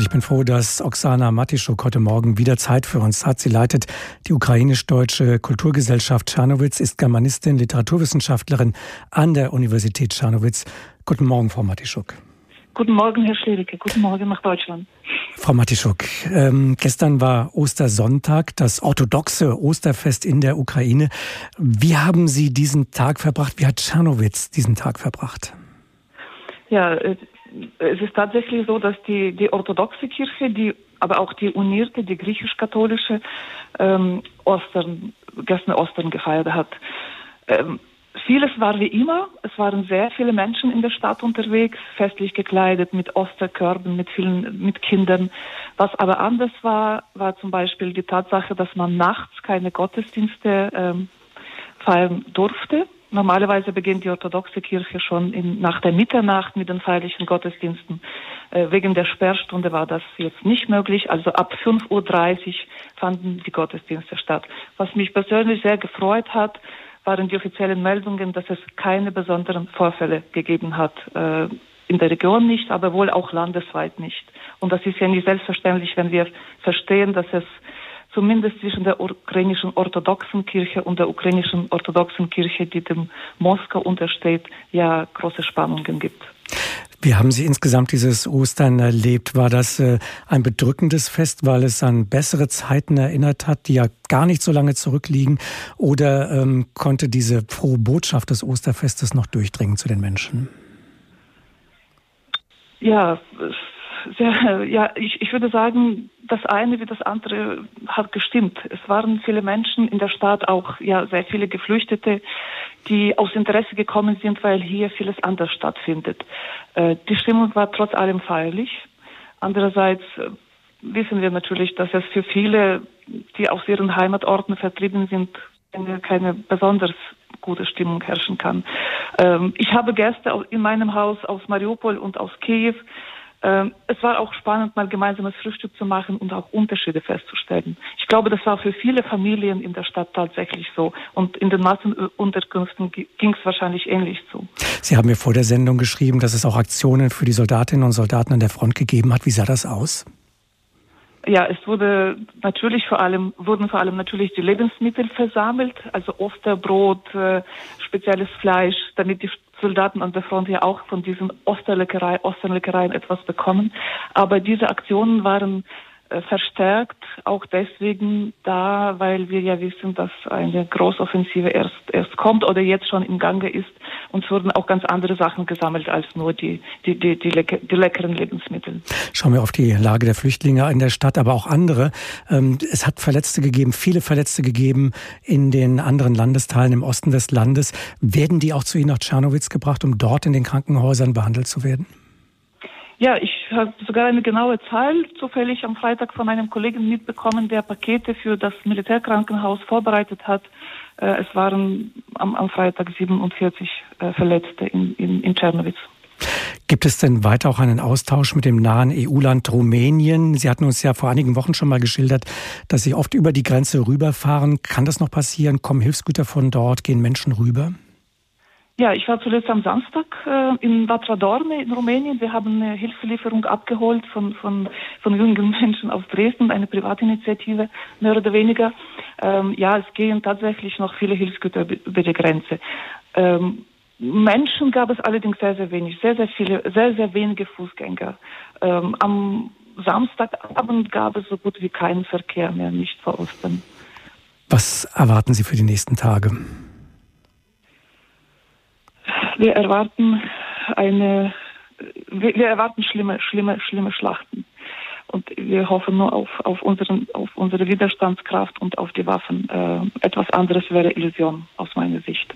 Und ich bin froh, dass Oksana Matischuk heute Morgen wieder Zeit für uns hat. Sie leitet die ukrainisch-deutsche Kulturgesellschaft Czernowitz, ist Germanistin, Literaturwissenschaftlerin an der Universität Czernowitz. Guten Morgen, Frau Matischuk. Guten Morgen, Herr Schlerike. Guten Morgen nach Deutschland. Frau Matischuk, ähm, gestern war Ostersonntag, das orthodoxe Osterfest in der Ukraine. Wie haben Sie diesen Tag verbracht? Wie hat Czernowitz diesen Tag verbracht? Ja, äh, es ist tatsächlich so, dass die, die orthodoxe Kirche, die, aber auch die unierte, die griechisch-katholische ähm, Ostern, gestern Ostern gefeiert hat. Ähm, Vieles war wie immer. Es waren sehr viele Menschen in der Stadt unterwegs, festlich gekleidet, mit Osterkörben, mit vielen, mit Kindern. Was aber anders war, war zum Beispiel die Tatsache, dass man nachts keine Gottesdienste ähm, feiern durfte. Normalerweise beginnt die orthodoxe Kirche schon in, nach der Mitternacht mit den feierlichen Gottesdiensten. Äh, wegen der Sperrstunde war das jetzt nicht möglich. Also ab 5.30 Uhr fanden die Gottesdienste statt. Was mich persönlich sehr gefreut hat, waren die offiziellen Meldungen, dass es keine besonderen Vorfälle gegeben hat. Äh, in der Region nicht, aber wohl auch landesweit nicht. Und das ist ja nicht selbstverständlich, wenn wir verstehen, dass es zumindest zwischen der ukrainischen orthodoxen Kirche und der ukrainischen orthodoxen Kirche, die dem Moskau untersteht, ja große Spannungen gibt. Wie haben Sie insgesamt dieses Ostern erlebt? War das äh, ein bedrückendes Fest, weil es an bessere Zeiten erinnert hat, die ja gar nicht so lange zurückliegen? Oder ähm, konnte diese frohe Botschaft des Osterfestes noch durchdringen zu den Menschen? Ja, sehr, ja, ich, ich würde sagen, das eine wie das andere hat gestimmt. Es waren viele Menschen in der Stadt, auch ja sehr viele Geflüchtete, die aus Interesse gekommen sind, weil hier vieles anders stattfindet. Äh, die Stimmung war trotz allem feierlich. Andererseits äh, wissen wir natürlich, dass es für viele, die aus ihren Heimatorten vertrieben sind, keine, keine besonders gute Stimmung herrschen kann. Ähm, ich habe Gäste in meinem Haus aus Mariupol und aus Kiew es war auch spannend, mal gemeinsames Frühstück zu machen und auch Unterschiede festzustellen. Ich glaube, das war für viele Familien in der Stadt tatsächlich so. Und in den Massenunterkünften ging es wahrscheinlich ähnlich zu. Sie haben mir vor der Sendung geschrieben, dass es auch Aktionen für die Soldatinnen und Soldaten an der Front gegeben hat. Wie sah das aus? Ja, es wurde natürlich vor allem, wurden vor allem natürlich die Lebensmittel versammelt, also Osterbrot, äh, spezielles Fleisch, damit die Soldaten an der Front ja auch von diesen Osterleckerei, Osterleckereien etwas bekommen. Aber diese Aktionen waren äh, verstärkt, auch deswegen da, weil wir ja wissen, dass eine Großoffensive erst, erst kommt oder jetzt schon im Gange ist. Und es wurden auch ganz andere Sachen gesammelt als nur die, die, die, die, lecker, die leckeren Lebensmittel. Schauen wir auf die Lage der Flüchtlinge in der Stadt, aber auch andere. Ähm, es hat Verletzte gegeben, viele Verletzte gegeben in den anderen Landesteilen im Osten des Landes. Werden die auch zu Ihnen nach Tschernowitz gebracht, um dort in den Krankenhäusern behandelt zu werden? Ja, ich habe sogar eine genaue Zahl zufällig am Freitag von einem Kollegen mitbekommen, der Pakete für das Militärkrankenhaus vorbereitet hat. Äh, es waren am, am Freitag 47 äh, Verletzte in, in, in Tschernowitz. Gibt es denn weiter auch einen Austausch mit dem nahen EU-Land Rumänien? Sie hatten uns ja vor einigen Wochen schon mal geschildert, dass Sie oft über die Grenze rüberfahren. Kann das noch passieren? Kommen Hilfsgüter von dort? Gehen Menschen rüber? Ja, ich war zuletzt am Samstag äh, in Vatra Dorme in Rumänien. Wir haben eine Hilfelieferung abgeholt von, von, von jungen Menschen aus Dresden, eine Privatinitiative, mehr oder weniger. Ähm, ja, es gehen tatsächlich noch viele Hilfsgüter über die Grenze. Ähm, Menschen gab es allerdings sehr, sehr wenig, sehr, sehr viele, sehr, sehr wenige Fußgänger. Ähm, am Samstagabend gab es so gut wie keinen Verkehr mehr, nicht vor Ostern. Was erwarten Sie für die nächsten Tage? Wir erwarten eine, wir, erwarten schlimme, schlimme, schlimme Schlachten. Und wir hoffen nur auf, auf, unseren, auf unsere Widerstandskraft und auf die Waffen. Äh, etwas anderes wäre Illusion aus meiner Sicht.